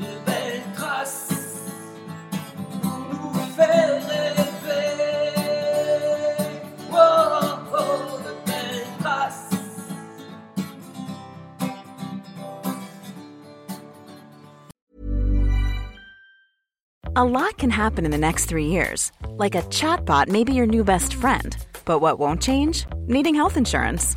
de belles traces pour nous faire rêver. Oh, oh, de belles traces. A lot can happen in the next three years. Like a chatbot may be your new best friend. But what won't change? Needing health insurance.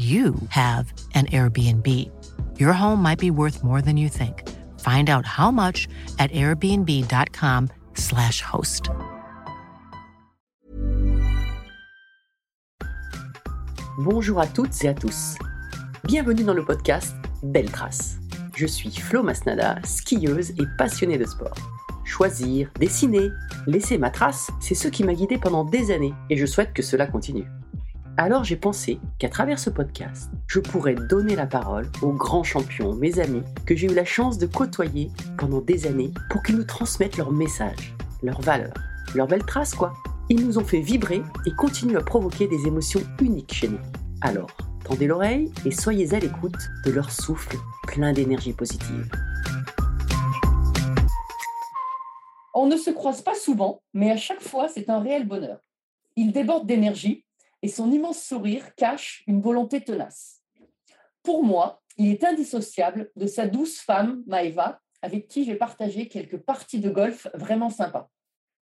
you have an Airbnb. Your home might be worth more than you think. Find out how much at airbnb.com/slash host. Bonjour à toutes et à tous. Bienvenue dans le podcast Belle Trace. Je suis Flo Masnada, skieuse et passionnée de sport. Choisir, dessiner, laisser ma trace, c'est ce qui m'a guidée pendant des années et je souhaite que cela continue. Alors j'ai pensé qu'à travers ce podcast, je pourrais donner la parole aux grands champions, mes amis, que j'ai eu la chance de côtoyer pendant des années pour qu'ils nous transmettent leurs messages, leurs valeurs, leurs belles traces quoi. Ils nous ont fait vibrer et continuent à provoquer des émotions uniques chez nous. Alors, tendez l'oreille et soyez à l'écoute de leur souffle plein d'énergie positive. On ne se croise pas souvent, mais à chaque fois, c'est un réel bonheur. Il déborde d'énergie et son immense sourire cache une volonté tenace. Pour moi, il est indissociable de sa douce femme, Maeva, avec qui j'ai partagé quelques parties de golf vraiment sympas.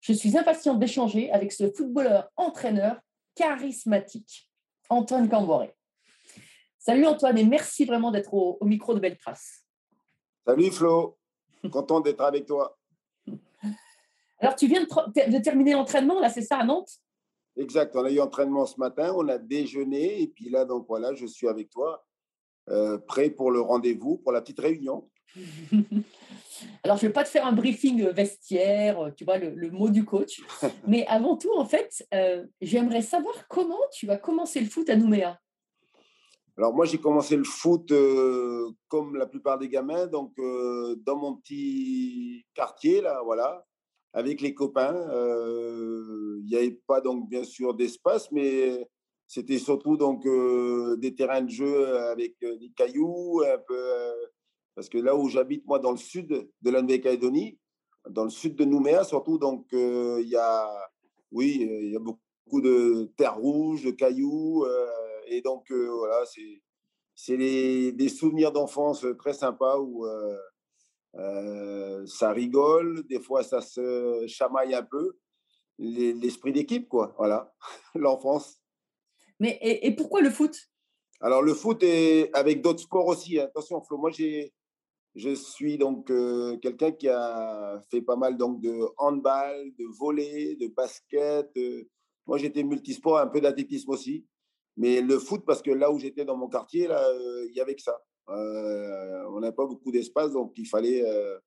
Je suis impatiente d'échanger avec ce footballeur entraîneur charismatique, Antoine Camboré. Salut Antoine et merci vraiment d'être au, au micro de Belle Trace. Salut Flo, content d'être avec toi. Alors tu viens de, de terminer l'entraînement, là c'est ça à Nantes? Exact, on a eu entraînement ce matin, on a déjeuné et puis là, donc voilà, je suis avec toi, euh, prêt pour le rendez-vous, pour la petite réunion. Alors, je ne vais pas te faire un briefing vestiaire, tu vois, le, le mot du coach. Mais avant tout, en fait, euh, j'aimerais savoir comment tu as commencé le foot à Nouméa. Alors moi, j'ai commencé le foot euh, comme la plupart des gamins, donc euh, dans mon petit quartier, là, voilà, avec les copains. Euh, Il n'y avait pas donc bien sûr d'espace, mais c'était surtout donc euh, des terrains de jeu avec euh, des cailloux, un peu, parce que là où j'habite moi dans le sud de la Nouvelle-Calédonie, dans le sud de Nouméa surtout, donc il y a, oui, il y a beaucoup de terre rouge, de cailloux, et donc voilà, c'est des souvenirs d'enfance très sympas où euh, ça rigole, des fois ça se chamaille un peu. Les- L'esprit d'équipe, quoi, voilà, l'enfance. Mais, et, et pourquoi le foot? Alors le foot est avec d'autres sports aussi. hein. Attention, Flo, moi j'ai, je suis donc euh, quelqu'un qui a fait pas mal donc de handball, de volley, de basket. euh. Moi j'étais multisport, un peu d'athlétisme aussi. Mais le foot, parce que là où j'étais dans mon quartier, là, il y avait que ça. Euh, on n'a pas beaucoup d'espace, donc il fallait, euh,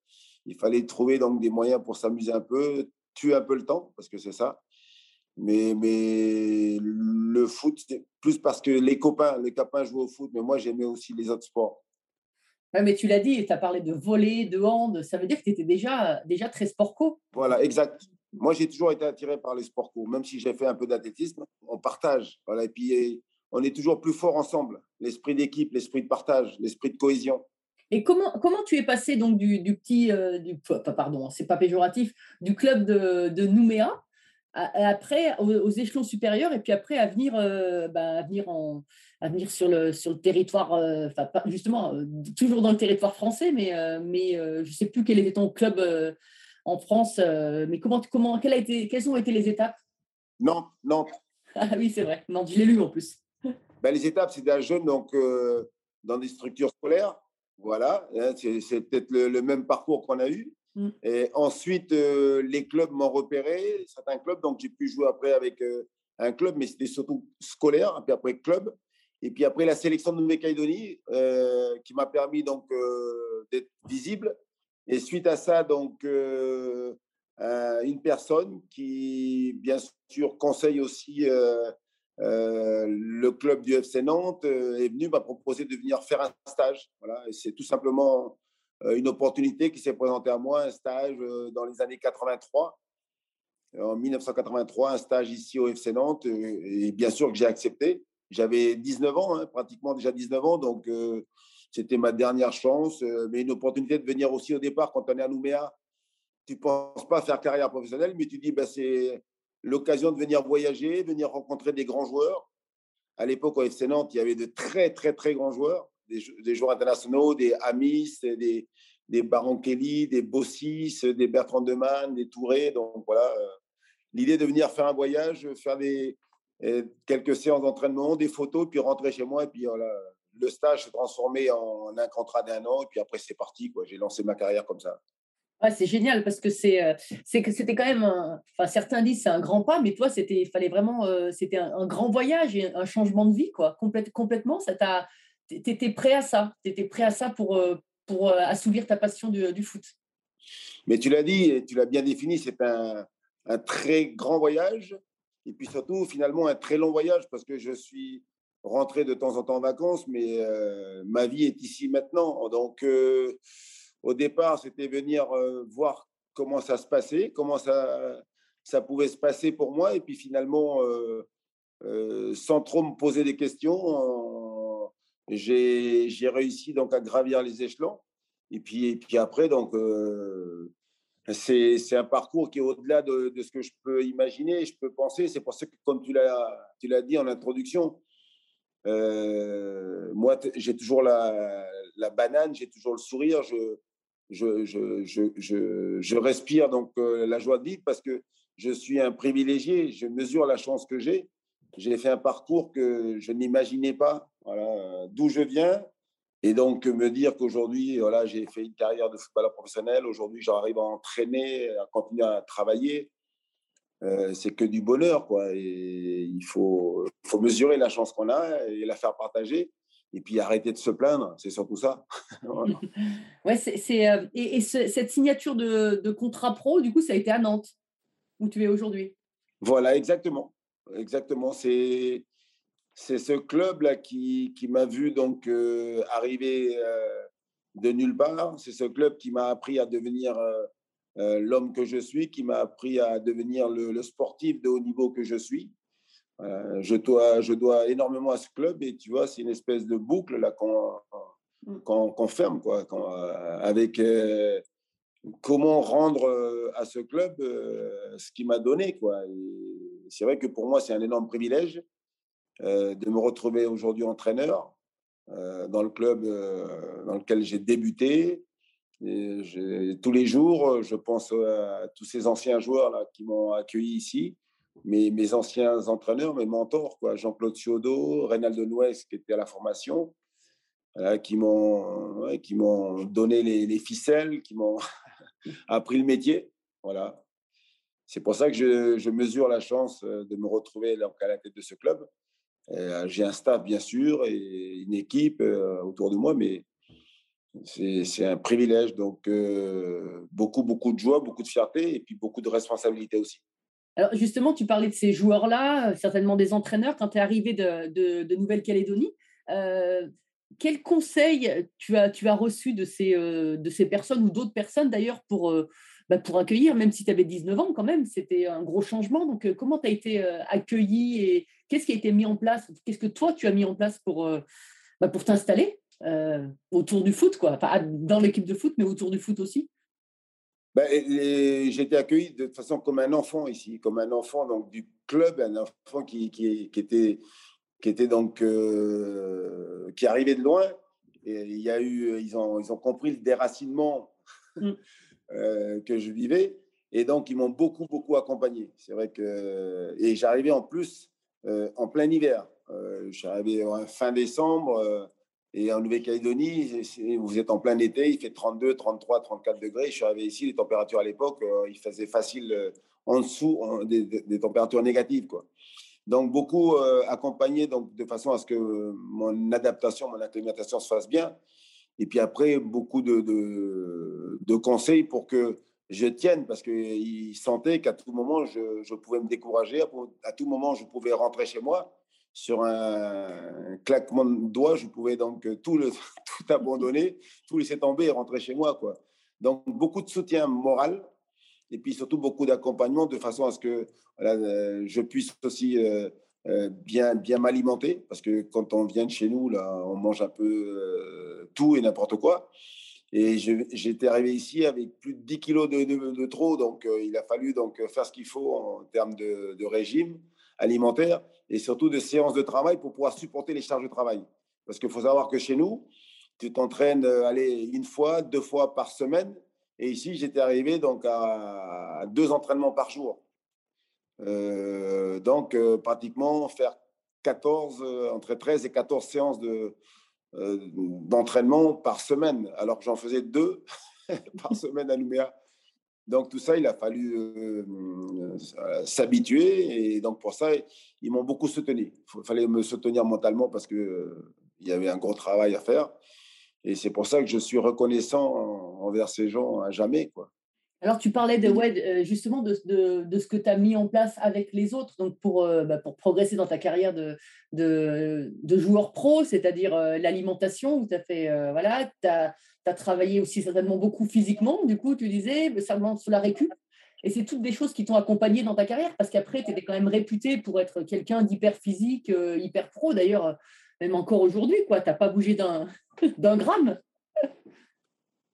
il fallait trouver donc des moyens pour s'amuser un peu, tuer un peu le temps, parce que c'est ça. Mais, mais le foot, plus parce que les copains, les copains jouaient au foot, mais moi j'aimais aussi les autres sports. Ouais, Mais tu l'as dit, tu as parlé de volley, de hand, ça veut dire que tu étais déjà, déjà très sport-co. Voilà, exact. Moi, j'ai toujours été attiré par les sports co. Même si j'ai fait un peu d'athlétisme, on partage. Voilà, et puis, on est toujours plus fort ensemble. L'esprit d'équipe, l'esprit de partage, l'esprit de cohésion. Et comment, comment tu es passé donc du, du petit, euh, du, pardon, c'est pas péjoratif, du club de, de Nouméa après aux, échelons supérieurs et puis après à venir, euh, bah, à venir, en, à venir sur, le, sur le territoire, euh, justement, toujours dans le territoire français, mais, mais je ne sais plus quel était ton club en France, mais comment, comment, quelle a été, quelles ont été les étapes? Nantes, Nantes. Ah oui, c'est vrai, Nantes, je l'ai lu en plus. Ben, les étapes, c'est un jeune donc, dans des structures scolaires voilà, hein, c'est peut-être le, même parcours qu'on a eu. Mm. Et ensuite, euh, les clubs m'ont repéré, certains clubs, donc j'ai pu jouer après avec euh, un club, mais c'était surtout scolaire, puis après club. Et puis après la sélection de Nouvelle-Calédonie, euh, qui m'a permis donc d'être visible. Et suite à ça, donc une personne qui, bien sûr, conseille aussi euh, le club du FC Nantes euh, est venu m'a proposé de venir faire un stage. Voilà, c'est tout simplement euh, une opportunité qui s'est présentée à moi, un stage dans les années 83. En 1983, un stage ici au FC Nantes, et bien sûr que j'ai accepté. J'avais 19 ans, hein, pratiquement déjà 19 ans, donc c'était ma dernière chance, mais une opportunité de venir aussi au départ quand on est à Nouméa. Tu ne penses pas faire carrière professionnelle, mais tu dis, ben, c'est l'occasion de venir voyager, venir rencontrer des grands joueurs. À l'époque, au FC Nantes, il y avait de très, très, très grands joueurs, des, joueurs internationaux, des Amis, des, des Baron Kelly, des Bossis, des Bertrand Deman, des Touré. Donc voilà, euh, l'idée de venir faire un voyage, faire des, euh, quelques séances d'entraînement, des photos, puis rentrer chez moi. Et puis voilà, le stage s'est transformé en un contrat d'un an. Et puis après, c'est parti. J'ai lancé ma carrière comme ça c'est génial parce que c'est euh, c'est que c'était quand même enfin certains disent c'est un grand pas mais toi c'était fallait vraiment euh, c'était un, grand voyage et un changement de vie quoi. Complètement ça t'a étais prêt à ça. Tu étais prêt à ça pour euh, pour assouvir ta passion du, foot. Mais tu l'as dit tu l'as bien défini c'est un, un, très grand voyage et puis surtout finalement un très long voyage parce que je suis rentré de temps en temps en vacances mais ma vie est ici maintenant. Donc au départ, c'était venir euh, voir comment ça se passait, comment ça, ça pouvait se passer pour moi. Et puis finalement, euh, euh, sans trop me poser des questions, j'ai réussi donc à gravir les échelons. Et puis, et puis après, donc, c'est un parcours qui est au-delà de, ce que je peux imaginer, je peux penser. C'est pour ça que, comme tu l'as dit en introduction, moi, j'ai toujours la, la banane, j'ai toujours le sourire. Je, je, respire donc euh, la joie de vivre parce que je suis un privilégié, je mesure la chance que j'ai. J'ai fait un parcours que je n'imaginais pas, d'où je viens. Et donc, me dire qu'aujourd'hui, voilà, j'ai fait une carrière de footballeur professionnel, aujourd'hui, j'arrive à entraîner, à continuer à travailler, euh, c'est que du bonheur. Quoi. Il faut mesurer la chance qu'on a et la faire partager et puis arrêter de se plaindre, c'est surtout ça. ouais, c'est, euh, et, cette signature de, contrat pro, du coup, ça a été à Nantes, où tu es aujourd'hui. Voilà, exactement. Exactement. C'est, c'est ce club-là qui, qui m'a vu donc euh, arriver euh, de nulle part. C'est ce club qui m'a appris à devenir l'homme que je suis, qui m'a appris à devenir le sportif de haut niveau que je suis. Euh, je, dois, je dois énormément à ce club et tu vois, c'est une espèce de boucle là qu'on mm. ferme quoi, euh, avec euh, comment rendre à ce club ce qu'il m'a donné quoi. C'est vrai que pour moi c'est un énorme privilège de me retrouver aujourd'hui entraîneur dans le club dans lequel j'ai débuté. Et tous les jours, je pense à tous ces anciens joueurs là qui m'ont accueilli ici mes, anciens entraîneurs, mes mentors, quoi, Jean-Claude Ciodo, Reynaldo Nuez, qui était à la formation, qui m'ont donné les, les, ficelles, qui m'ont appris le métier. Voilà. C'est pour ça que je, mesure la chance euh, de me retrouver à la tête de ce club. Euh, j'ai un staff, bien sûr, et une équipe euh, autour de moi, mais c'est un privilège. Donc, beaucoup, beaucoup de joie, beaucoup de fierté et puis beaucoup de responsabilité aussi. Alors justement, tu parlais de ces joueurs-là, certainement des entraîneurs, quand tu es arrivé de, Nouvelle-Calédonie. Euh, quels conseils tu as, tu as reçus de ces, euh, de ces personnes ou d'autres personnes d'ailleurs pour, euh, bah, accueillir, même si tu avais 19 ans quand même, c'était un gros changement. Donc comment tu as été accueilli et qu'est-ce qui a été mis en place Qu'est-ce que toi tu as mis en place pour, bah, t'installer euh, autour du foot, quoi? Dans l'équipe de foot, mais autour du foot aussi? Ben, j'ai été accueilli de toute façon comme un enfant ici, comme un enfant donc du club, un enfant qui, qui, qui était qui était donc euh, qui arrivait de loin. Et il y a eu, ils ont, ils ont compris le déracinement mm. euh, que je vivais. Et donc, ils m'ont beaucoup, beaucoup accompagné. C'est vrai que. Et j'arrivais en plus euh, en plein hiver. en fin décembre. Et en Nouvelle-Calédonie, vous êtes en plein été, il fait 32, 33, 34 degrés. Je suis arrivé ici, les températures à l'époque, il faisait facile en dessous des, des, températures négatives. Quoi. Donc, beaucoup euh, accompagné donc, de façon à ce que mon adaptation, mon acclimatation se fasse bien. Et puis après, beaucoup de, de, conseils pour que je tienne, parce qu'ils sentaient qu'à tout moment, je, je, pouvais me décourager. À tout moment, je pouvais rentrer chez moi. Sur un claquement de doigts, je pouvais donc tout, le, tout abandonner, tout laisser tomber et rentrer chez moi. Quoi. Donc, beaucoup de soutien moral, et puis surtout beaucoup d'accompagnement de façon à ce que euh, je puisse aussi euh, euh, bien, bien m'alimenter, parce que quand on vient de chez nous, là, on mange un peu tout et n'importe quoi. Et j'étais arrivé ici avec plus de 10 kilos de, de, trop, donc il a fallu donc faire ce qu'il faut en termes de, régime alimentaire et surtout de séances de travail pour pouvoir supporter les charges de travail. Parce qu'il faut savoir que chez nous, tu t'entraînes aller une fois, deux fois par semaine, et ici, j'étais arrivé donc à deux entraînements par jour. Euh, donc, euh, pratiquement faire 14, euh, entre 13 et 14 séances de, d'entraînement par semaine, alors que j'en faisais deux par semaine à Nouméa. Donc, tout ça, il a fallu s'habituer. Et donc, pour ça, ils m'ont beaucoup soutenu. Il fallait me soutenir mentalement parce qu'il il y avait un gros travail à faire. Et c'est pour ça que je suis reconnaissant envers ces gens à jamais. Quoi. Alors, tu parlais de, ouais, euh, justement de, de, de ce que tu as mis en place avec les autres donc pour, euh, bah, pour progresser dans ta carrière de, de, joueur pro, c'est-à-dire euh, l'alimentation, où tu as fait, voilà, tu as, as, travaillé aussi certainement beaucoup physiquement, du coup, tu disais, certainement sur la récup. Et c'est toutes des choses qui t'ont accompagné dans ta carrière, parce qu'après, tu étais quand même réputé pour être quelqu'un d'hyper physique, hyper pro. D'ailleurs, même encore aujourd'hui, tu n'as pas bougé d'un gramme.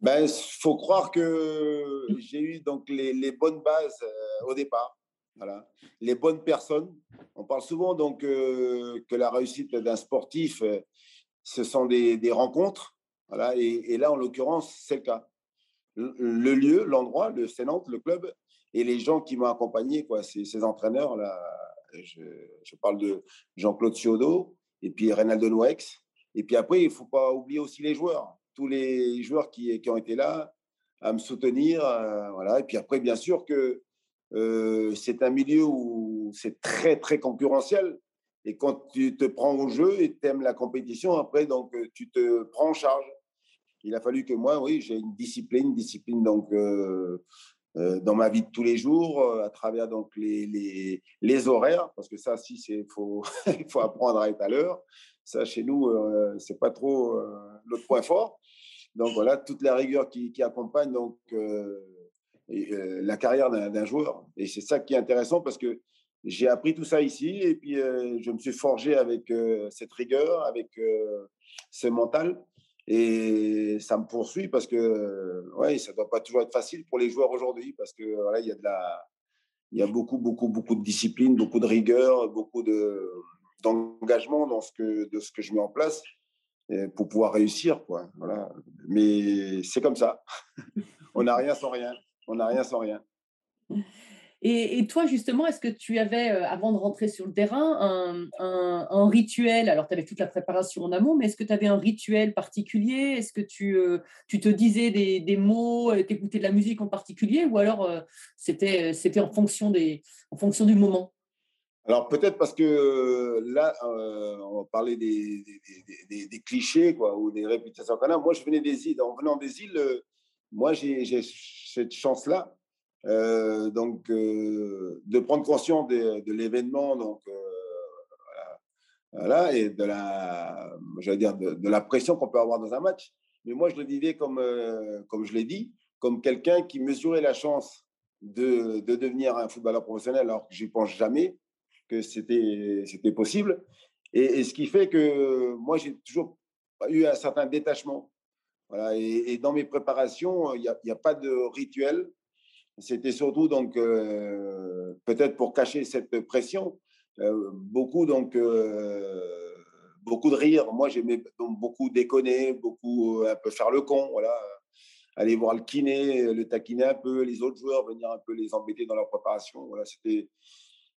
Ben, faut croire que j'ai eu donc les, les bonnes bases euh, au départ. Voilà. Les bonnes personnes. On parle souvent donc euh, que la réussite d'un sportif, euh, ce sont des, des rencontres. Voilà. Et, là, en l'occurrence, c'est le cas. Le, lieu, l'endroit, le Sénante, le club, et les gens qui m'ont accompagné, quoi, ces, ces entraîneurs là. Je, je, parle de Jean-Claude Ciodo et puis Reynaldo Noex. Et puis après, il faut pas oublier aussi les joueurs tous les joueurs qui, qui ont été là à me soutenir. Euh, voilà. Et puis après, bien sûr que euh, c'est un milieu où c'est très, très concurrentiel. Et quand tu te prends au jeu et tu aimes la compétition, après, donc, euh, tu te prends en charge. Il a fallu que moi, oui, j'ai une discipline, une discipline donc, dans ma vie de tous les jours, à travers donc, les, les, les horaires, parce que ça, si, il faut, faut apprendre à être à l'heure. Ça, chez nous, c'est pas trop notre point fort. Donc voilà, toute la rigueur qui, accompagne donc, euh, euh, la carrière d'un joueur. Et c'est ça qui est intéressant parce que j'ai appris tout ça ici et puis euh, je me suis forgé avec cette rigueur, avec ce mental. Et ça me poursuit parce que ouais, ça ne doit pas toujours être facile pour les joueurs aujourd'hui parce que voilà, il y a de la, il y a beaucoup, beaucoup, beaucoup de discipline, beaucoup de rigueur, beaucoup de d'engagement dans ce que de ce que je mets en place pour pouvoir réussir. Quoi. Voilà. Mais c'est comme ça. On n'a rien sans rien. On n'a rien sans rien. Et, toi, justement, est-ce que tu avais, euh, avant de rentrer sur le terrain, un, un, rituel? Alors, tu avais toute la préparation en amont, mais est-ce que tu avais un rituel particulier? Est-ce que tu, euh, tu te disais des, des mots, euh, t'écoutais de la musique en particulier? Ou alors, c'était c'était en, fonction des, en fonction du moment? Alors peut-être parce que là, euh, on va parler des, clichés ou des réputations qu'on a. Moi, je venais des îles. En venant des îles, euh, moi, j'ai cette chance-là, euh, donc de prendre conscience de, l'événement, donc voilà, et de la, j'allais dire, de, la pression qu'on peut avoir dans un match. Mais moi, je le vivais comme, comme je l'ai dit, comme quelqu'un qui mesurait la chance de, de devenir un footballeur professionnel, alors que j'y pense jamais que c'était, c'était possible. Et, ce qui fait que moi, j'ai toujours eu un certain détachement. Voilà, et, dans mes préparations, il n'y a, pas de rituel. C'était surtout donc euh, peut-être pour cacher cette pression. Euh, beaucoup donc beaucoup de rire. Moi, j'aimais beaucoup déconner, beaucoup un peu faire le con. Voilà, aller voir le kiné, le taquiner un peu, les autres joueurs venir un peu les embêter dans leur préparation. Voilà, c'était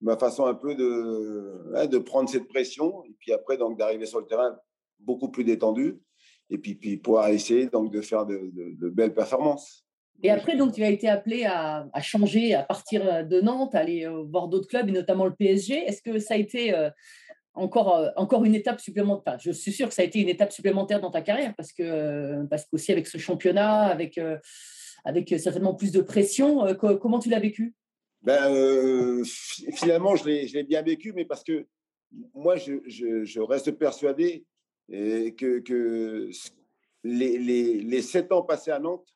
ma façon un peu de, de prendre cette pression et puis après donc d'arriver sur le terrain beaucoup plus détendu et puis, puis pouvoir essayer donc de faire de, belles performances. Et après, donc, tu as été appelé à, changer, à partir de Nantes, aller voir d'autres clubs, et notamment le PSG. Est-ce que ça a été euh, encore, euh, encore une étape supplémentaire Je suis sûr que ça a été une étape supplémentaire dans ta carrière, parce que euh, parce qu'aussi avec ce championnat, avec, avec certainement plus de pression, comment tu l'as vécu? Ben, Finalement, je l'ai bien vécu, mais parce que moi, je, je reste persuadé que, que les, les, les, sept ans passés à Nantes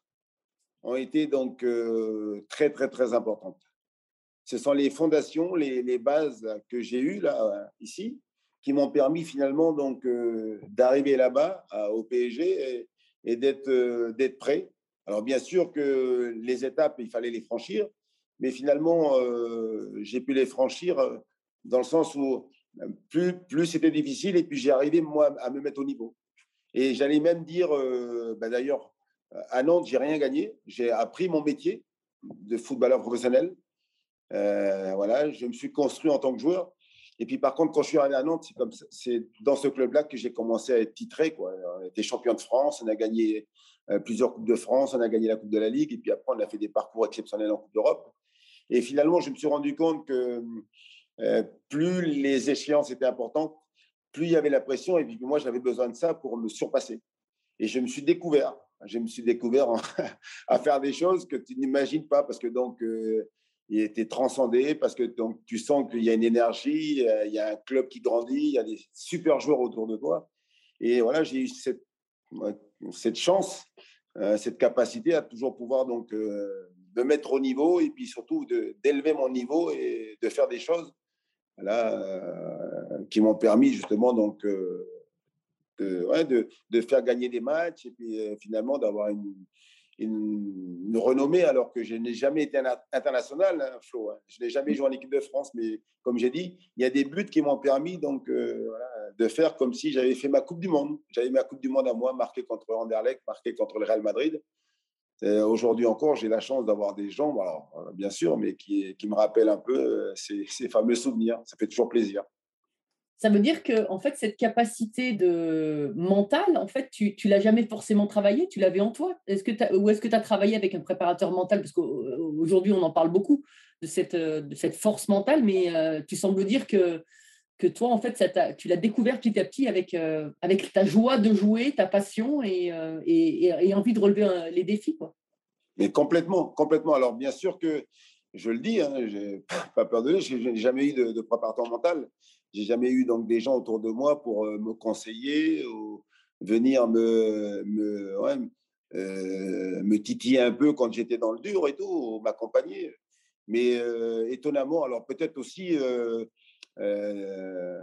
ont été donc euh, très, très, très importantes. Ce sont les fondations, les, les bases que j'ai eues là, ici, qui m'ont permis finalement donc euh, d'arriver là-bas au PSG et, d'être euh, d'être prêt. Alors bien sûr que les étapes, il fallait les franchir, mais finalement, j'ai pu les franchir dans le sens où plus, plus c'était difficile et puis j'ai arrivé moi à me mettre au niveau. Et j'allais même dire, euh, bah, d'ailleurs, à Nantes, j'ai rien gagné. J'ai appris mon métier de footballeur professionnel. Euh, voilà, je me suis construit en tant que joueur. Et puis par contre, quand je suis arrivé à Nantes, c'est dans ce club-là que j'ai commencé à être titré. Quoi. On était champion de France, on a gagné euh, plusieurs coupes de France, on a gagné la Coupe de la Ligue, et puis après on a fait des parcours exceptionnels en Coupe d'Europe. Et finalement, je me suis rendu compte que euh, plus les échéances étaient importantes, plus il y avait la pression. Et puis moi, j'avais besoin de ça pour me surpasser. Et je me suis découvert. Je me suis découvert à faire des choses que tu n'imagines pas parce que donc euh, il était transcendé parce que donc tu sens qu'il y a une énergie, euh, il y a un club qui grandit, il y a des super joueurs autour de toi. Et voilà, j'ai eu cette, cette chance, cette capacité à toujours pouvoir donc me mettre au niveau et puis surtout d'élever mon niveau et de faire des choses là, euh, qui m'ont permis justement donc euh, de, de, faire gagner des matchs et puis euh, finalement d'avoir une, une, renommée alors que je n'ai jamais été international, hein, Flo. Hein. Je n'ai jamais joué en équipe de France, mais comme j'ai dit, il y a des buts qui m'ont permis donc de faire comme si j'avais fait ma Coupe du Monde. J'avais ma Coupe du Monde à moi, marquée contre Anderlecht, marquée contre le Real Madrid. Aujourd'hui encore, j'ai la chance d'avoir des gens, alors, euh, bien sûr, mais qui, me rappellent un peu euh, ces, fameux souvenirs. Ça fait toujours plaisir. Ça veut dire que en fait, cette capacité de mentale, en fait, tu ne l'as jamais forcément travaillé, tu l'avais en toi. Est-ce que ou est-ce que tu as travaillé avec un préparateur mental? Parce qu'aujourd'hui, on en parle beaucoup de cette, force mentale, mais euh, tu sembles dire que que toi, en fait, tu l'as découvert petit à petit avec, euh, avec ta joie de jouer, ta passion et, euh, et, envie de relever les défis. Quoi. Mais complètement, complètement. Alors, bien sûr que je le dis, hein, j'ai pas peur de dire, n'ai jamais eu de, de préparateur mental. J'ai jamais eu donc des gens autour de moi pour euh, me conseiller ou venir me, me, ouais, me titiller un peu quand j'étais dans le dur et tout, m'accompagner. Mais étonnamment, alors peut-être aussi euh,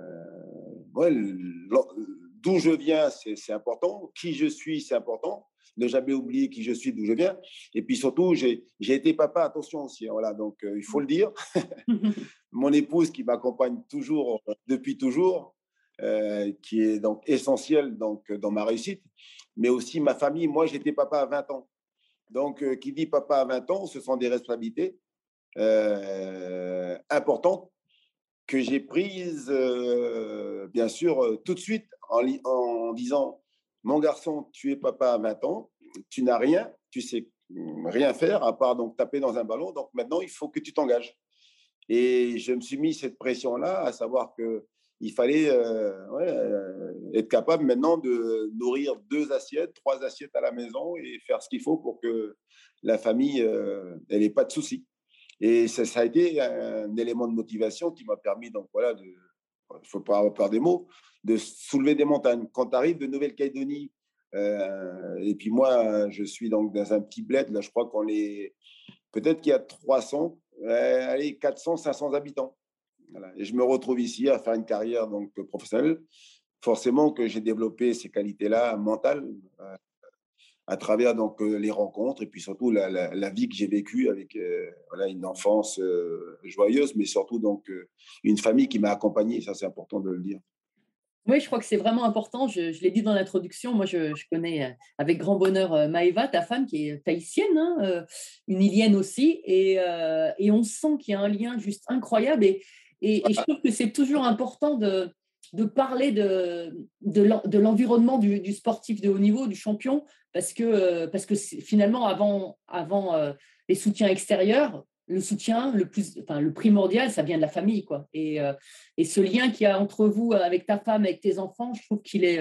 d'où je viens, c'est important. Qui je suis, c'est important. Ne jamais oublier qui je suis, d'où je viens. Et puis surtout, j'ai été papa, attention aussi. Hein, voilà, donc euh, il faut le dire. Mon épouse qui m'accompagne toujours, depuis toujours, euh, qui est donc essentielle donc, dans ma réussite, mais aussi ma famille. Moi, j'étais papa à 20 ans. Donc, qui dit papa à 20 ans, ce sont des responsabilités importantes que j'ai prise, euh, bien sûr, euh, tout de suite en, disant Mon garçon, tu es papa à 20 ans, tu n'as rien, tu sais rien faire à part donc taper dans un ballon, donc maintenant il faut que tu t'engages. Et je me suis mis cette pression-là, à savoir que il fallait euh, être capable maintenant de nourrir deux assiettes, trois assiettes à la maison et faire ce qu'il faut pour que la famille n'ait pas de soucis. Et ça, a été un élément de motivation qui m'a permis, donc voilà, ne faut pas avoir peur des mots, de soulever des montagnes. Quand tu arrives de Nouvelle-Calédonie, euh, et puis moi, je suis donc dans un petit bled, là, je crois qu'on est, peut-être qu'il y a 300, euh, allez, 400, 500 habitants. Et je me retrouve ici à faire une carrière donc professionnelle. forcément que j'ai développé ces qualités-là mentales euh, à travers donc euh, les rencontres et puis surtout la, la, vie que j'ai vécue avec euh, voilà, une enfance euh, joyeuse, mais surtout donc une famille qui m'a accompagné. Ça, c'est important de le dire. Oui, je crois que c'est vraiment important. Je, je l'ai dit dans l'introduction. Moi, je, je, connais avec grand bonheur Maëva, ta femme, qui est tahitienne, hein, une ilienne aussi. Et, et on sent qu'il y a un lien juste incroyable. Et, et, et je trouve que c'est toujours important de, de parler de, de l'environnement du, du, sportif de haut niveau, du champion, parce que, euh, parce que finalement, avant, avant euh, les soutiens extérieurs, le soutien le plus, enfin, le primordial, ça vient de la famille, quoi. Et, euh, ce lien qu'il y a entre vous, avec ta femme, avec tes enfants, je trouve qu'il est,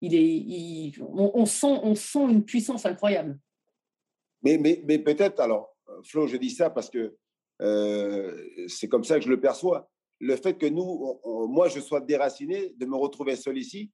il est, on, sent, on sent une puissance incroyable. Mais, mais, mais peut-être, alors, Flo, je dis ça parce que c'est comme ça que je le perçois. Le fait que nous, moi, je sois déraciné, de me retrouver seul ici,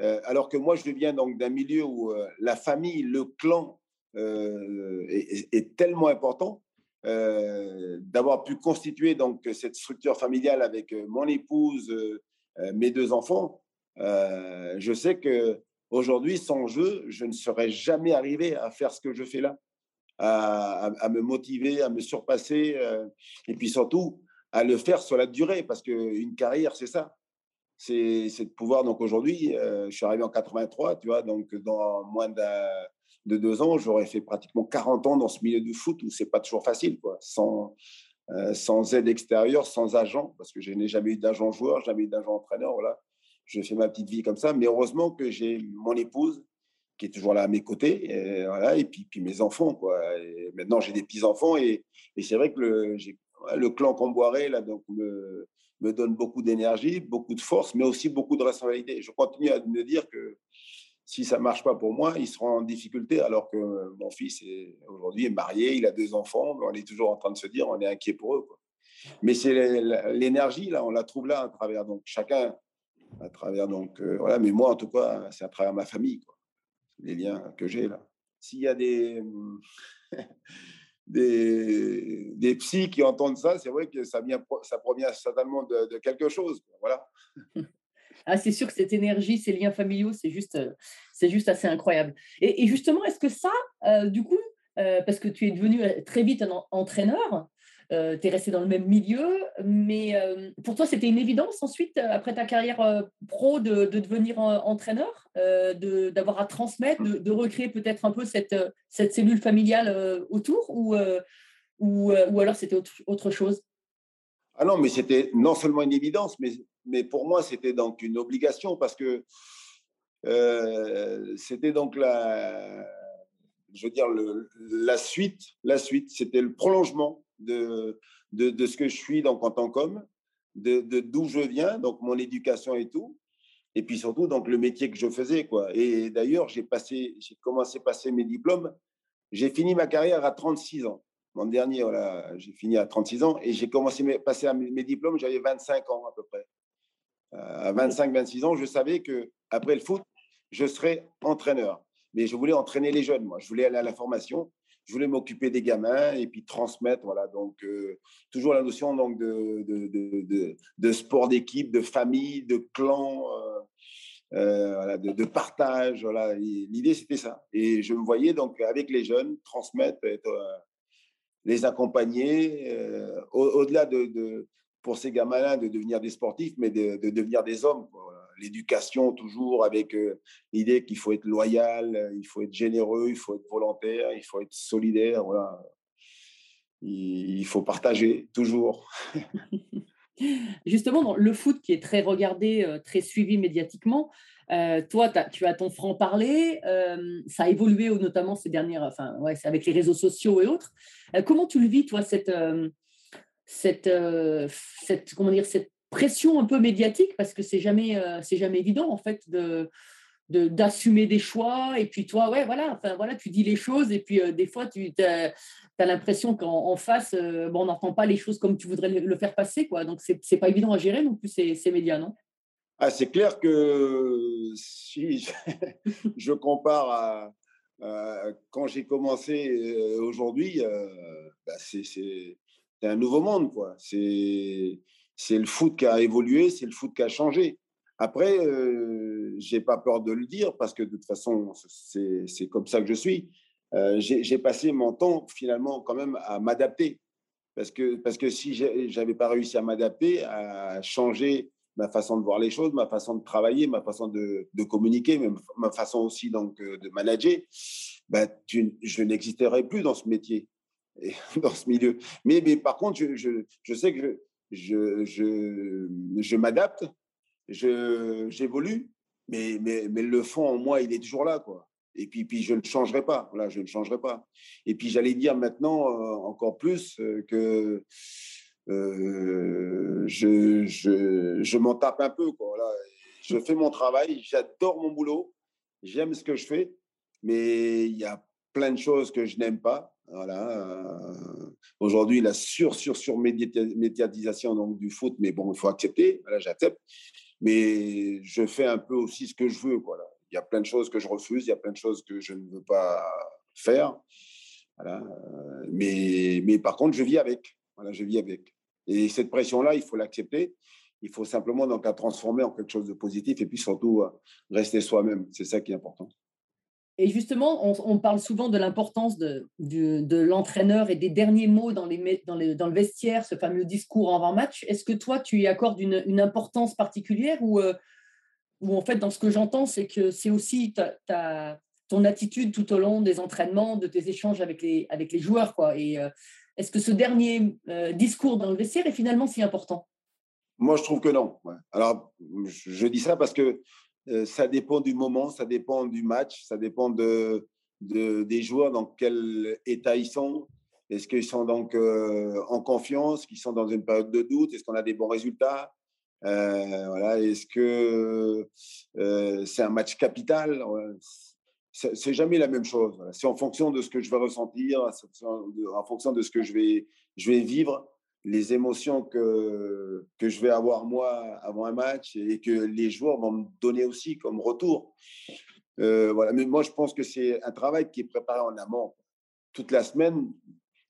euh, alors que moi, je viens donc d'un milieu où euh, la famille, le clan est, est, tellement important euh, d'avoir pu constituer donc cette structure familiale avec euh, mon épouse, euh, mes deux enfants, je sais que aujourd'hui, sans jeu, je ne serais jamais arrivé à faire ce que je fais là, à, à, à me motiver, à me surpasser, et puis surtout à le faire sur la durée, parce qu'une carrière, c'est ça. C'est de pouvoir, donc aujourd'hui, je suis arrivé en 83, tu vois, donc dans moins de deux ans, j'aurais fait pratiquement 40 ans dans ce milieu du foot où c'est pas toujours facile, quoi, sans, euh, sans aide extérieure, sans agent, parce que je n'ai jamais eu d'agent joueur, jamais eu d'agent entraîneur. Voilà, je fais ma petite vie comme ça. Mais heureusement que j'ai mon épouse qui est toujours là à mes côtés, et, voilà, et puis, puis mes enfants, quoi. Maintenant, j'ai des petits enfants et, et c'est vrai que le, le clan Comboiré là, donc me, me donne beaucoup d'énergie, beaucoup de force, mais aussi beaucoup de responsabilité. Je continue à me dire que si ça ne marche pas pour moi, ils seront en difficulté alors que mon fils aujourd'hui est marié, il a deux enfants, on est toujours en train de se dire on est inquiet pour eux. Mais c'est l'énergie là, on la trouve là à travers donc chacun à travers donc euh, voilà. Mais moi en tout cas, c'est à travers ma famille, les liens que j'ai là. S'il y a des des, des psys qui entendent ça, c'est vrai que ça, vient, ça provient certainement de, quelque chose. Voilà. Ah, c'est sûr que cette énergie, ces liens familiaux, c'est juste, euh, c'est juste assez incroyable. Et, justement, est-ce que ça, euh, du coup, euh, parce que tu es devenu très vite un entraîneur, euh, tu es resté dans le même milieu, mais euh, pour toi, c'était une évidence ensuite, après ta carrière pro, de, de devenir entraîneur, d'avoir à transmettre, de, recréer peut-être un peu cette, cette cellule familiale autour, ou, ou, ou alors c'était autre, autre chose? Ah non, mais c'était non seulement une évidence, mais, mais pour moi, c'était donc une obligation parce que euh, c'était donc la, je veux dire, la suite, la suite, c'était le prolongement de, de, ce que je suis donc en tant qu'homme, de d'où je viens, donc mon éducation et tout, et puis surtout donc le métier que je faisais quoi. Et d'ailleurs, j'ai commencé à passer mes diplômes. J'ai fini ma carrière à 36 ans. L'an dernier, voilà, j'ai fini à 36 ans et j'ai commencé à passer mes diplômes, j'avais 25 ans à peu près. Euh, à 25-26 ans, je savais que après le foot, je serais entraîneur. Mais je voulais entraîner les jeunes, moi. Je voulais aller à la formation, je voulais m'occuper des gamins et puis transmettre, voilà. Donc, euh, toujours la notion donc, de, de, de, sport d'équipe, de famille, de clan, euh, euh, de, partage. Voilà. L'idée, c'était ça. Et je me voyais donc avec les jeunes transmettre, les accompagner, au-delà de, pour ces gamins-là, de devenir des sportifs, mais de devenir des hommes. L'éducation, toujours avec euh, l'idée qu'il faut être loyal, il faut être généreux, il faut être volontaire, il faut être solidaire. Voilà. Il, faut partager, toujours. Justement, dans le foot qui est très regardé, euh, très suivi médiatiquement, euh, toi, tu as ton franc-parler, euh, ça a évolué notamment ces dernières, enfin, ouais, avec les réseaux sociaux et autres. Euh, comment tu le vis, toi, cette, euh, cette, euh, cette, comment dire, cette pression un peu médiatique Parce que c'est jamais, c'est jamais évident, en fait, de d'assumer des choix et puis toi ouais voilà enfin voilà tu dis les choses et puis des fois tu as, as l'impression qu'en face bon, on n'entend pas les choses comme tu voudrais le, faire passer quoi donc c'est pas évident à gérer non plus ces, ces médias non? Ah, c'est clair que si je, compare à, quand j'ai commencé euh, aujourd'hui, euh, bah c'est un nouveau monde. quoi. C'est le foot qui a évolué, c'est le foot qui a changé. Après, euh, j'ai pas peur de le dire parce que de toute façon, c'est comme ça que je suis. Euh, j'ai passé mon temps finalement quand même à m'adapter. Parce que, parce que si j'avais pas réussi à m'adapter, à changer ma façon de voir les choses, ma façon de travailler, ma façon de, de communiquer, ma façon aussi donc euh, de manager, ben, tu, je n'existerais plus dans ce métier, et dans ce milieu. Mais, mais par contre, je, je, je sais que je, je, je m'adapte, j'évolue, mais, mais, mais le fond en moi, il est toujours là. Quoi. Et puis, puis je ne changerai pas. Voilà, je ne changerai pas. Et puis j'allais dire maintenant euh, encore plus euh, que euh, je, je, je m'en tape un peu. Quoi. Je fais mon travail, j'adore mon boulot, j'aime ce que je fais, mais il y a plein de choses que je n'aime pas. Voilà. Aujourd'hui, la sur, sur, sur médiatisation donc, du foot, mais bon, il faut accepter. Voilà, j'accepte. Mais je fais un peu aussi ce que je veux. Il y a plein de choses que je refuse, il y a plein de choses que je ne veux pas faire. Voilà. Mais, mais par contre, je vis avec. Voilà, je vis avec. Et cette pression-là, il faut l'accepter. Il faut simplement donc la transformer en quelque chose de positif et puis surtout euh, rester soi-même. C'est ça qui est important. Et justement, on, parle souvent de l'importance de, l'entraîneur et des derniers mots dans, le vestiaire, ce fameux discours avant-match. Est-ce que toi, tu y accordes une, importance particulière ou, euh, ou en fait, dans ce que j'entends, c'est que c'est aussi ta, ton attitude tout au long des entraînements, de tes échanges avec les, avec les joueurs. Quoi. Et euh, est-ce que ce dernier euh, discours dans le vestiaire est finalement si important? Moi, je trouve que non. Alors, je dis ça parce que euh, ça dépend du moment, ça dépend du match, ça dépend de, des joueurs, dans quel état ils sont. Est-ce qu'ils sont donc euh, en confiance, qu'ils sont dans une période de doute Est-ce qu'on a des bons résultats? Euh, voilà, Est-ce que c'est un match capital? C'est jamais la même chose. C'est en fonction de ce que je vais ressentir, en fonction de ce que je vais, je vais vivre les émotions que, que je vais avoir moi avant un match et que les joueurs vont me donner aussi comme retour. Euh, voilà. Mais moi, je pense que c'est un travail qui est préparé en amont. Toute la semaine,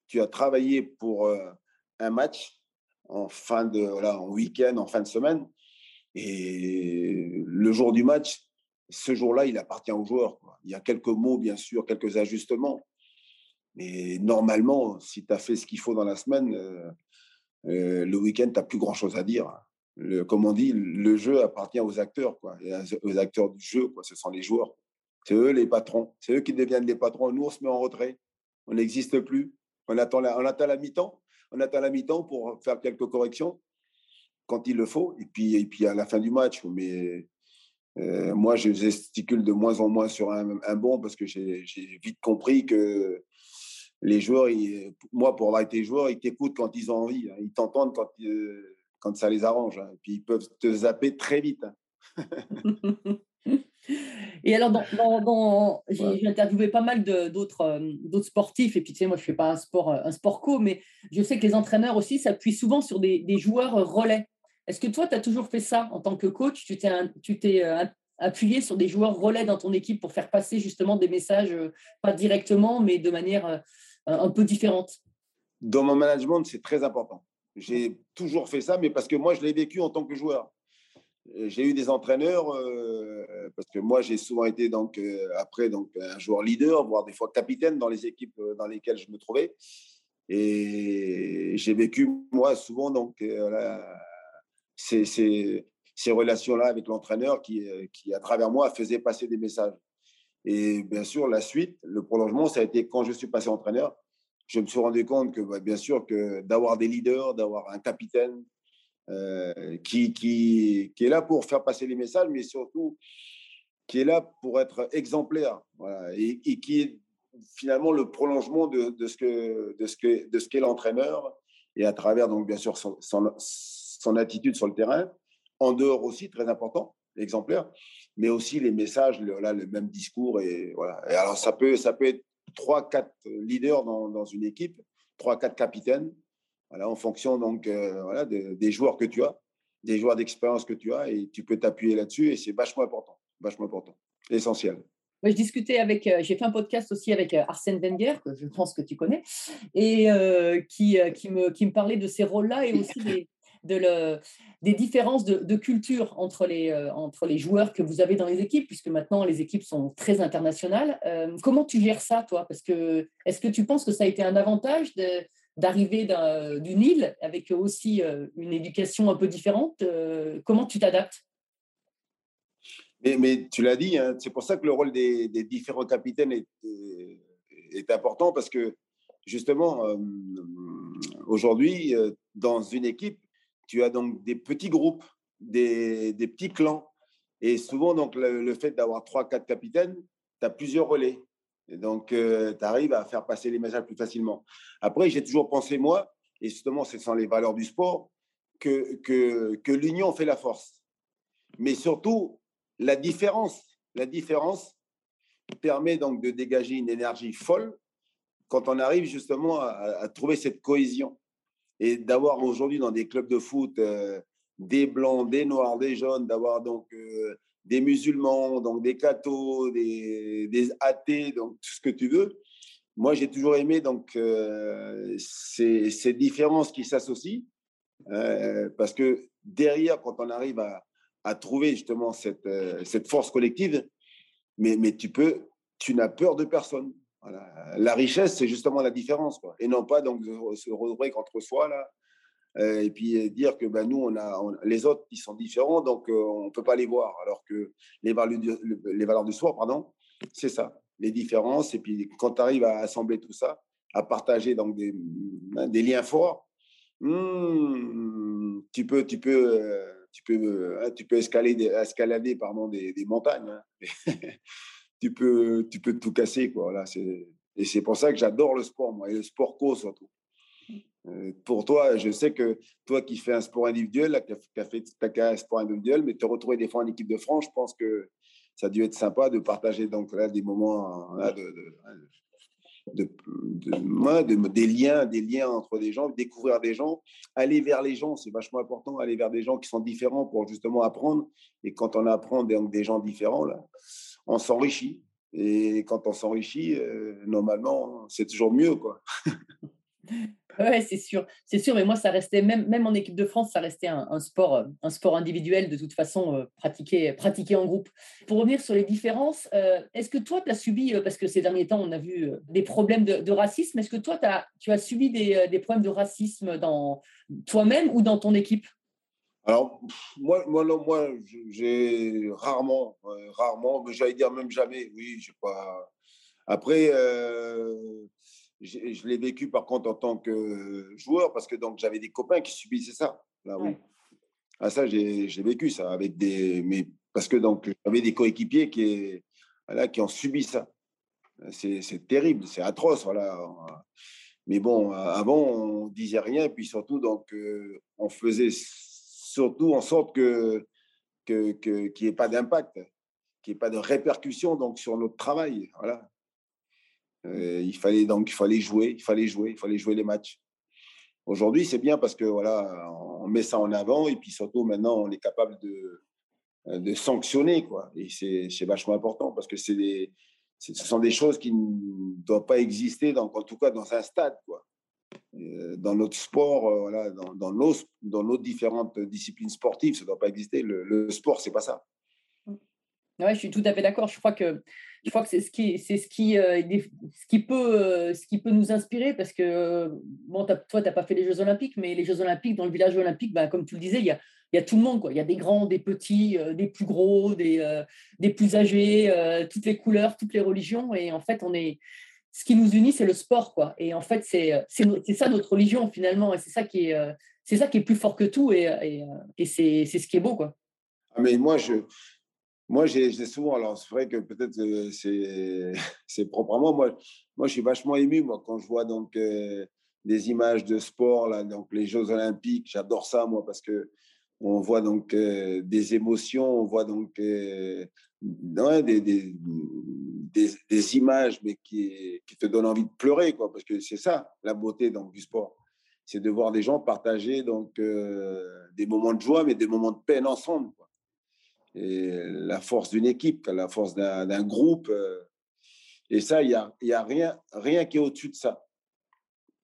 tu as travaillé pour euh, un match en fin de, voilà, en week-end, en fin de semaine. Et le jour du match, ce jour-là, il appartient aux joueurs. Il y a quelques mots, bien sûr, quelques ajustements. Mais normalement, si tu as fait ce qu'il faut dans la semaine, euh, euh, le week-end, tu n'as plus grand-chose à dire. Comme on dit, le jeu appartient aux acteurs, quoi, aux acteurs du jeu, quoi, ce sont les joueurs. C'est eux les patrons. C'est eux qui deviennent les patrons. Nous, on se met en retrait. On n'existe plus. On attend la, on attend la mi-temps. On attend la mi-temps pour faire quelques corrections quand il le faut. Et puis, et puis à la fin du match, mais euh, moi, je gesticule de moins en moins sur un bon parce que j'ai vite compris que les joueurs, moi, pour avoir été joueur, ils t'écoutent quand ils ont envie. Hein. Ils t'entendent quand, euh, quand ça les arrange. Hein. Et puis, ils peuvent te zapper très vite. Hein. et alors, dans, j'ai interviewé pas mal d'autres euh, d'autres sportifs. Et puis, tu sais, moi, je ne fais pas un sport, euh, un sport co, mais je sais que les entraîneurs aussi s'appuient souvent sur des, des joueurs relais. Est-ce que toi, tu as toujours fait ça en tant que coach? Tu t'es appuyé sur des joueurs relais dans ton équipe pour faire passer justement des messages, pas directement, mais de manière euh, un peu différente Dans mon management, c'est très important. J'ai toujours fait ça, mais parce que moi, je l'ai vécu en tant que joueur. Euh, j'ai eu des entraîneurs, euh, parce que moi, j'ai souvent été donc, après donc, un joueur leader, voire des fois capitaine dans les équipes dans lesquelles je me trouvais. Et j'ai vécu, moi, souvent, donc, ces, ces, ces relations-là avec l'entraîneur qui, qui, à travers moi, faisait passer des messages. Et bien sûr, la suite, le prolongement, ça a été quand je suis passé entraîneur. Je me suis rendu compte que, bah, bien sûr, que d'avoir des leaders, d'avoir un capitaine euh, qui, qui, qui, est là pour faire passer les messages, mais surtout qui est là pour être exemplaire et, qui est finalement le prolongement de, de ce que de qu'est l'entraîneur et à travers donc bien sûr son, son attitude sur le terrain en dehors aussi très important exemplaire mais aussi les messages, le, là, le même discours. Et, voilà. alors, ça peut, ça peut être trois, quatre leaders dans, dans une équipe, trois, quatre capitaines, voilà, en fonction donc, euh, voilà, des joueurs que tu as, des joueurs d'expérience que tu as, et tu peux t'appuyer là-dessus, et c'est vachement important, vachement important, essentiel. Je discutais avec, euh, j'ai fait un podcast aussi avec euh, Arsène Wenger, que je pense que tu connais, et qui, qui, me, qui me parlait de ces rôles-là et aussi des, de des différences de, culture entre les, euh, entre les joueurs que vous avez dans les équipes, puisque maintenant les équipes sont très internationales. Euh, comment tu gères ça, toi? Parce que est-ce que tu penses que ça a été un avantage d'arriver d'une île avec aussi euh, une éducation un peu différente Comment tu t'adaptes? Mais, mais, tu l'as dit, hein, c'est pour ça que le rôle des, des différents capitaines est, est, important parce que justement, aujourd'hui, dans une équipe, tu as donc des petits groupes, des, petits clans. Et souvent, donc, le, fait d'avoir trois, quatre capitaines, tu as plusieurs relais. Et donc, tu arrives à faire passer les messages plus facilement. Après, j'ai toujours pensé, moi, et justement, ce sont les valeurs du sport, que, que l'union fait la force. Mais surtout, la différence, la différence permet donc de dégager une énergie folle quand on arrive justement à trouver cette cohésion et d'avoir aujourd'hui dans des clubs de foot euh, des blancs, des noirs, des jaunes, d'avoir donc euh, des musulmans, donc des cathos, des, des, athées, donc tout ce que tu veux. Moi, j'ai toujours aimé donc euh, ces, ces, différences qui s'associent parce que derrière, quand on arrive à, trouver justement cette, force collective, mais, tu n'as peur de personne. La richesse, c'est justement la différence, et non pas donc se retrouver contre soi là, euh, et puis dire que ben, nous, on a, les autres, ils sont différents, donc euh, on ne peut pas les voir. Alors que les valeurs du, les pardon, c'est ça, les différences. Et puis quand tu arrives à assembler tout ça, à partager donc des, hein, liens forts, hmm, tu peux, tu peux, euh, tu peux, hein, tu peux escalader, escalader pardon, des, des montagnes. Hein. tu peux, tu peux tout casser. Quoi. Voilà, et c'est pour ça que j'adore le sport, moi, et le sport co surtout. Euh, pour toi, je sais que toi qui fais un sport individuel, qui as fait un sport individuel, mais te retrouver des fois en équipe de France, je pense que ça a dû être sympa de partager donc là des moments de, de, des liens, des liens entre des gens, découvrir des gens, aller vers les gens, c'est vachement important, aller vers des gens qui sont différents pour justement apprendre. Et quand on apprend donc des gens différents là, on s'enrichit. Et quand on s'enrichit, euh, normalement, c'est toujours mieux, quoi. ouais, c'est sûr, c'est sûr. Mais moi, ça restait même, même en équipe de France, ça restait un, sport, euh, un sport individuel de toute façon euh, pratiqué, pratiqué en groupe. Pour revenir sur les différences, est-ce que toi, tu as subi, parce que ces derniers temps, on a vu des problèmes de, racisme. Est-ce que toi, tu as subi des, des problèmes de racisme dans toi-même ou dans ton équipe? Alors, moi, moi, non, moi j'ai rarement, euh, rarement, mais j'allais dire même jamais, oui, j'ai pas. Après, euh, je l'ai vécu par contre en tant que joueur, parce que donc j'avais des copains qui subissaient ça. Là, oui. Ah, ça, j'ai vécu ça, avec des. Mais parce que donc j'avais des coéquipiers qui, voilà, qui ont subi ça. C'est terrible, c'est atroce, voilà. Mais bon, avant, on disait rien, et puis surtout, donc, euh, on faisait surtout en sorte que qu'il que, n'y ait pas d'impact, qu'il n'y ait pas de répercussion donc sur notre travail. Voilà. Euh, il fallait donc il fallait jouer, il fallait jouer, il fallait jouer les matchs. Aujourd'hui, c'est bien parce que voilà, on met ça en avant et puis surtout maintenant, on est capable de, de sanctionner quoi. Et c'est vachement important parce que c'est ce sont des choses qui ne doivent pas exister, dans, en tout cas dans un stade quoi. Euh, dans notre sport, euh, voilà, dans, dans, nos, dans nos différentes disciplines sportives, ça ne doit pas exister. Le, le sport, c'est pas ça. Ouais, je suis tout à fait d'accord. Je crois que je crois que c'est ce qui c'est ce qui euh, ce qui peut ce qui peut nous inspirer parce que bon toi tu n'as pas fait les Jeux Olympiques mais les Jeux Olympiques dans le village olympique bah, comme tu le disais il y a il y a tout le monde quoi il y a des grands des petits des plus gros des des plus âgés toutes les couleurs toutes les religions et en fait on est ce qui nous unit, c'est le sport, quoi. Et en fait, c'est ça notre religion finalement, et c'est ça qui est euh, c'est ça qui est plus fort que tout, et, et, et c'est ce qui est beau, quoi. Ah, mais moi, je moi, j'ai souvent, alors c'est vrai que peut-être euh, c'est propre à moi. moi. Moi, je suis vachement ému moi quand je vois donc euh, des images de sport là, donc les Jeux Olympiques. J'adore ça moi parce que on voit donc des émotions, on voit donc des, des, images, mais qui, te donnent envie de pleurer, quoi, parce que c'est ça la beauté donc, du sport. C'est de voir des gens partager donc, euh, des moments de joie, mais des moments de peine ensemble. Et la force d'une équipe, la force d'un groupe. Euh, et ça, il n'y a, y a rien, rien qui est au-dessus de ça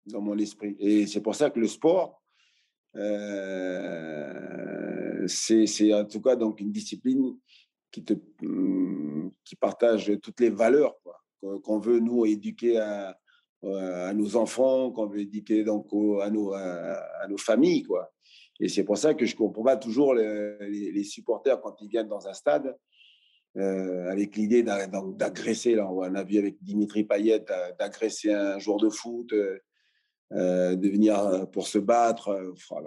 dans mon esprit. Et c'est pour ça que le sport, Euh, c'est en tout cas donc une discipline hum, qui partage toutes les valeurs qu'on veut nous éduquer à, à nos enfants, qu'on veut éduquer donc à, nos, familles. Quoi. Et c'est pour ça que je ne comprends pas toujours les, supporters quand ils viennent dans un stade euh, avec l'idée d'agresser. Là, on a vu avec Dimitri Payet d'agresser un joueur de foot, euh, euh, de venir pour se battre. Oh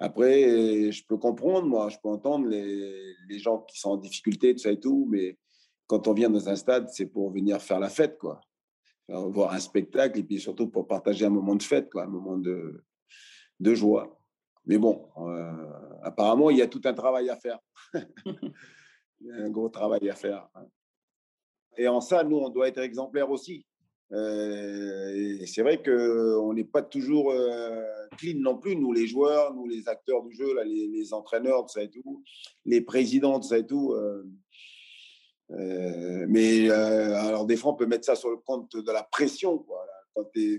Après, je peux comprendre, moi, je peux entendre les, les, gens qui sont en difficulté, tout ça et tout, mais quand on vient dans un stade, c'est pour venir faire la fête, quoi. Voir un spectacle et puis surtout pour partager un moment de fête, quoi, un moment de, de joie. Mais bon, apparemment, il y a tout un travail à faire. Il y a un gros travail à faire. Hein. Et en ça, nous, on doit être exemplaires aussi. Euh, c'est vrai qu'on n'est pas toujours euh, clean non plus, nous les joueurs, nous les acteurs du jeu, là, les, entraîneurs, tout ça et tout, les présidents, tout ça et tout. Euh, mais alors des fois, on peut mettre ça sur le compte de la pression.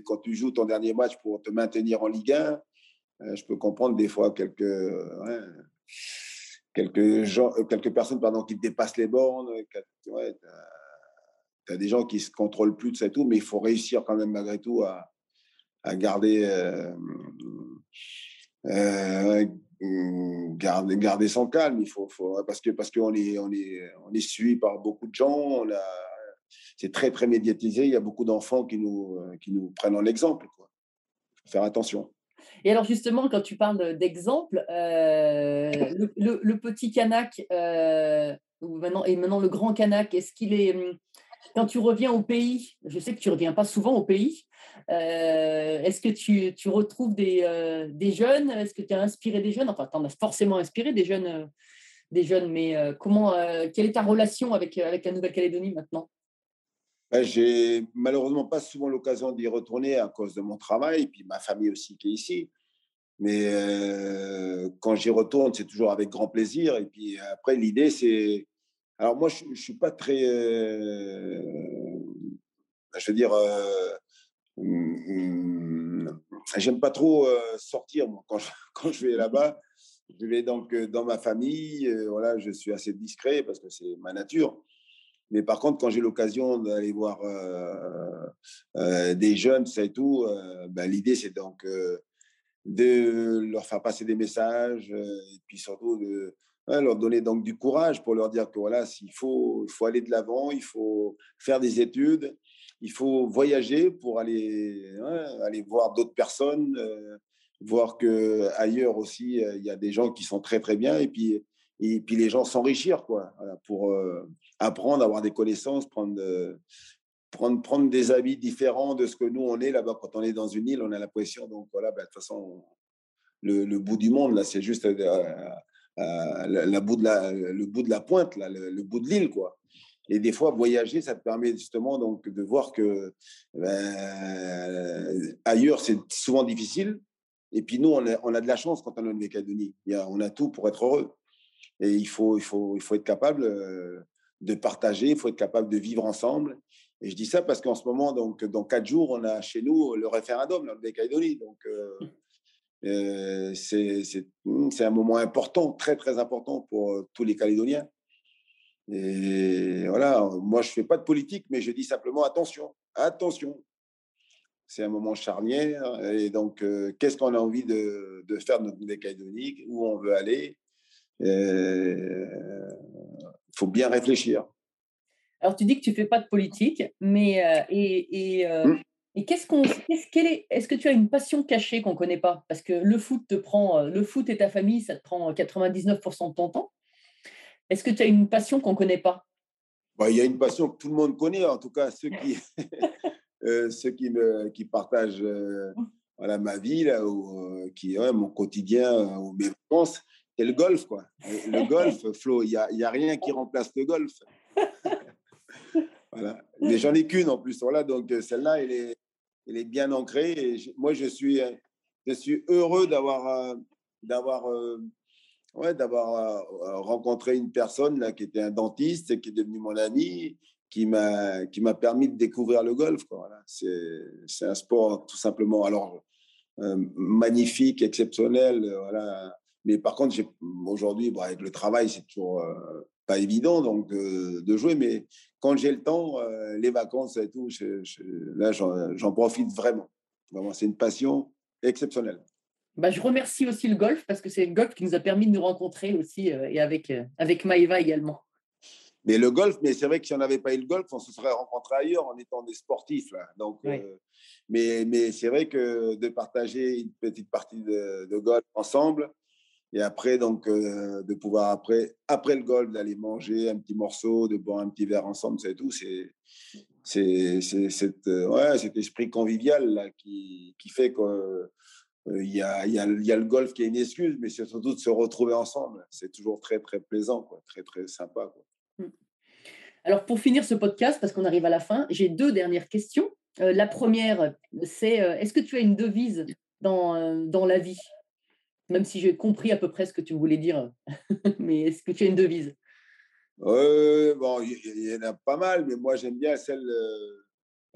Quand, tu joues ton dernier match pour te maintenir en Ligue 1, je peux comprendre des fois quelques quelques, euh, personnes pardon, qui dépassent les bornes. Tu as, des gens qui se contrôlent plus de ça et tout, mais il faut réussir quand même malgré tout à, à garder, euh, euh, garder, garder son calme. Il faut, faut parce que parce qu'on est, on est, on est suivi par beaucoup de gens. c'est très très médiatisé. Il y a beaucoup d'enfants qui nous, qui nous prennent en exemple. Quoi. faire attention. Et alors justement, quand tu parles d'exemple, euh, le, petit Kanak, euh, maintenant, et maintenant le grand Kanak, est-ce qu'il est, hum, quand tu reviens au pays, je sais que tu ne reviens pas souvent au pays, euh, est-ce que tu, retrouves des, des jeunes? Est-ce que tu as inspiré des jeunes? Enfin, tu en as forcément inspiré des jeunes, des jeunes mais comment, quelle est ta relation avec, la Nouvelle-Calédonie maintenant? Ben, j'ai malheureusement pas souvent l'occasion d'y retourner à cause de mon travail, et puis ma famille aussi qui est ici. Mais euh, quand j'y retourne, c'est toujours avec grand plaisir. Et puis après, l'idée, c'est. Alors moi, je ne suis pas très. Euh, je veux dire. Euh, hum, j'aime pas trop sortir moi, quand, je, quand je vais là-bas. Je vais donc dans ma famille. voilà, je suis assez discret parce que c'est ma nature. Mais par contre, quand j'ai l'occasion d'aller voir euh, euh, des jeunes, ça et tout, euh, ben, l'idée, c'est donc de leur faire passer des messages et puis surtout de hein, leur donner donc du courage pour leur dire que voilà, s'il faut, faut aller de l'avant, il faut faire des études, il faut voyager pour aller, hein, aller voir d'autres personnes, voir que ailleurs aussi, il y a des gens qui sont très très bien et puis et puis les gens s'enrichir quoi pour apprendre, avoir des connaissances, prendre, prendre, prendre des habits différents de ce que nous, on est là-bas. Quand on est dans une île, on a l'impression, donc voilà, ben, de toute façon, le, bout du monde, là, c'est juste euh, euh, la, bout de la, le bout de la pointe, là, le, bout de l'île, quoi. Et des fois, voyager, ça te permet justement donc de voir que ben, ailleurs, c'est souvent difficile. Et puis nous, on a, on a de la chance quand on est en Nouvelle-Calédonie. On a tout pour être heureux. Et il faut, il faut, il faut être capable euh, de partager, il faut être capable de vivre ensemble. Et je dis ça parce qu'en ce moment, donc, dans quatre jours, on a chez nous le référendum, la Nouvelle-Calédonie. Donc, euh, euh, hmm, c'est un moment important, très, très important pour euh, tous les Calédoniens. Et voilà, moi, je ne fais pas de politique, mais je dis simplement attention, attention. C'est un moment charnière. Et donc, qu'est-ce qu'on a envie de, de faire de notre Nouvelle-Calédonie Où on veut aller? Il faut bien réfléchir. Alors, tu dis que tu ne fais pas de politique, mais euh, et, et, euh, mmh. qu'est-ce qu'on, qu'est-ce est, est-ce que tu as une passion cachée qu'on ne connaît pas? Parce que le foot te prend, euh, le foot et ta famille, ça te prend 99% de ton temps. Est-ce que tu as une passion qu'on ne connaît pas? Bah, Il y a une passion que tout le monde connaît, en tout cas ceux qui, ceux qui, me, qui partagent mmh. voilà, ma vie, là, ou, qui, mon quotidien, ou mes vacances c'est le golf, quoi. Le golf, Flo, il n'y a, y a, rien qui remplace le golf. voilà. Mais j'en ai qu'une en plus. Voilà, donc euh, celle-là, elle est, elle est bien ancrée. Et moi, je suis, euh, je suis heureux d'avoir, euh, d'avoir, ouais, d'avoir rencontré une personne là, qui était un dentiste, qui est devenu mon ami, qui m'a, qui m'a permis de découvrir le golf. Quoi. Voilà. C'est, un sport tout simplement. Alors, euh, magnifique, exceptionnel. euh, voilà. Mais par contre, aujourd'hui, avec le travail, c'est toujours euh, pas évident donc de, de jouer. Mais quand j'ai le temps, euh, les vacances et tout, je- je- là, j'en profite vraiment. Vraiment, c'est une passion exceptionnelle. Bah, je remercie aussi le golf parce que c'est le golf qui nous a permis de nous rencontrer aussi euh, et avec, euh, avec Maïva également. Mais le golf, mais c'est vrai que si on n'avait pas eu le golf, on se serait rencontrés ailleurs en étant des sportifs. Là. Donc, Oui. euh, mais mais c'est vrai que de partager une petite partie de, de golf ensemble et après, donc, euh, de pouvoir, après, après le golf, d'aller manger un petit morceau, de boire un petit verre ensemble, c'est tout. C'est cet, euh, ouais, cet esprit convivial là, qui, qui fait que. euh, y, a, y a, y a le golf qui est une excuse, mais c'est surtout de se retrouver ensemble. C'est toujours très, très plaisant, quoi, très, très sympa. Quoi. Alors, pour finir ce podcast, parce qu'on arrive à la fin, j'ai deux dernières questions. Euh, la première, c'est est-ce que tu as une devise dans, dans la vie? Même si j'ai compris à peu près ce que tu voulais dire, mais est-ce que tu as une devise? Euh, bon, il y, y en a pas mal, mais moi j'aime bien celle euh,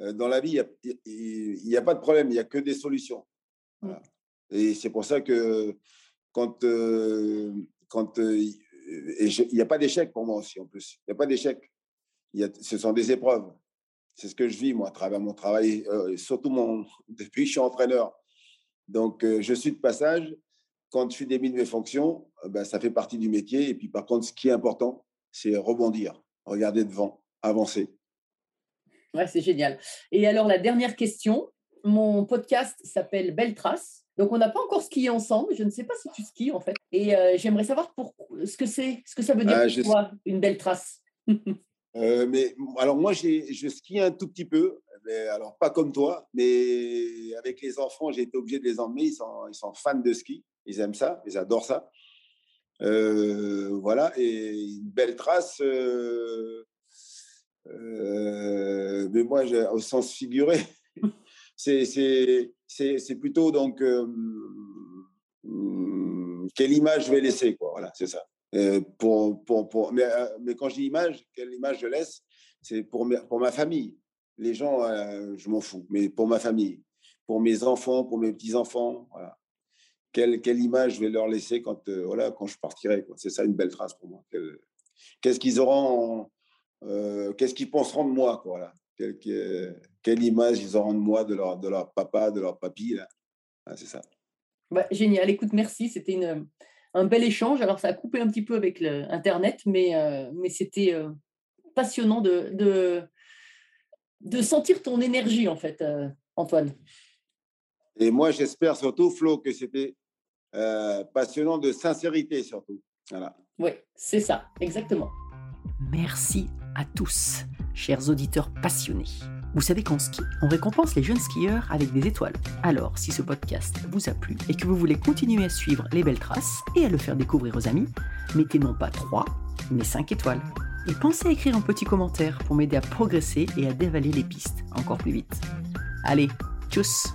euh, dans la vie. Il n'y a, pas de problème, il n'y a que des solutions. Voilà. Et c'est pour ça que quand euh, quand euh, il n'y a pas d'échec pour moi aussi en plus. Il n'y a pas d'échec. Ce sont des épreuves. C'est ce que je vis moi à travers mon travail, euh, surtout mon depuis que je suis entraîneur. Donc euh, je suis de passage. Quand je suis démis de mes fonctions, euh, ben, ça fait partie du métier. Et puis par contre, ce qui est important, c'est rebondir, regarder devant, avancer. Ouais, c'est génial. Et alors, la dernière question, mon podcast s'appelle Belle Trace. Donc, on n'a pas encore skié ensemble. Je ne sais pas si tu skis, en fait. Et euh, j'aimerais savoir pour, ce que c'est, ce que ça veut dire Ah, pour toi, une belle trace? Euh, mais alors moi, j'ai, je skie un tout petit peu, mais alors pas comme toi, mais avec les enfants, j'ai été obligé de les emmener. Ils sont, ils sont fans de ski, ils aiment ça, ils adorent ça. Euh, voilà, et une belle trace. euh, euh, mais moi, au sens figuré, c'est, plutôt donc hum, quelle image je vais laisser, quoi. Voilà, c'est ça. Pour, pour, pour, mais, mais quand je dis image, quelle image je laisse, c'est pour, pour ma famille. Les gens, je m'en fous, mais pour ma famille, pour mes enfants, pour mes petits-enfants, voilà. Quelle, image je vais leur laisser quand, euh, voilà, quand je partirai. C'est ça une belle trace pour moi. Qu'est-ce qu'ils auront, euh, qu'est-ce qu'ils penseront de moi, quoi, voilà. Quelle, que- quelle image ils auront de moi, de leur, de leur papa, de leur papy, là. Ah, c'est ça. Bah, génial. Écoute, merci. C'était un bel échange. Alors, ça a coupé un petit peu avec le- Internet, mais, euh, mais c'était passionnant de, de, de sentir ton énergie, en fait, Antoine. Et moi, j'espère surtout, Flo, que c'était euh, passionnant de sincérité, surtout. Voilà. Oui, c'est ça, exactement. Merci à tous, chers auditeurs passionnés. Vous savez qu'en ski, on récompense les jeunes skieurs avec des étoiles. Alors, si ce podcast vous a plu et que vous voulez continuer à suivre les belles traces et à le faire découvrir aux amis, mettez non pas 3, mais 5 étoiles. Et pensez à écrire un petit commentaire pour m'aider à progresser et à dévaler les pistes encore plus vite. Allez, tchuss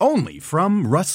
Only from Rust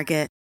Target.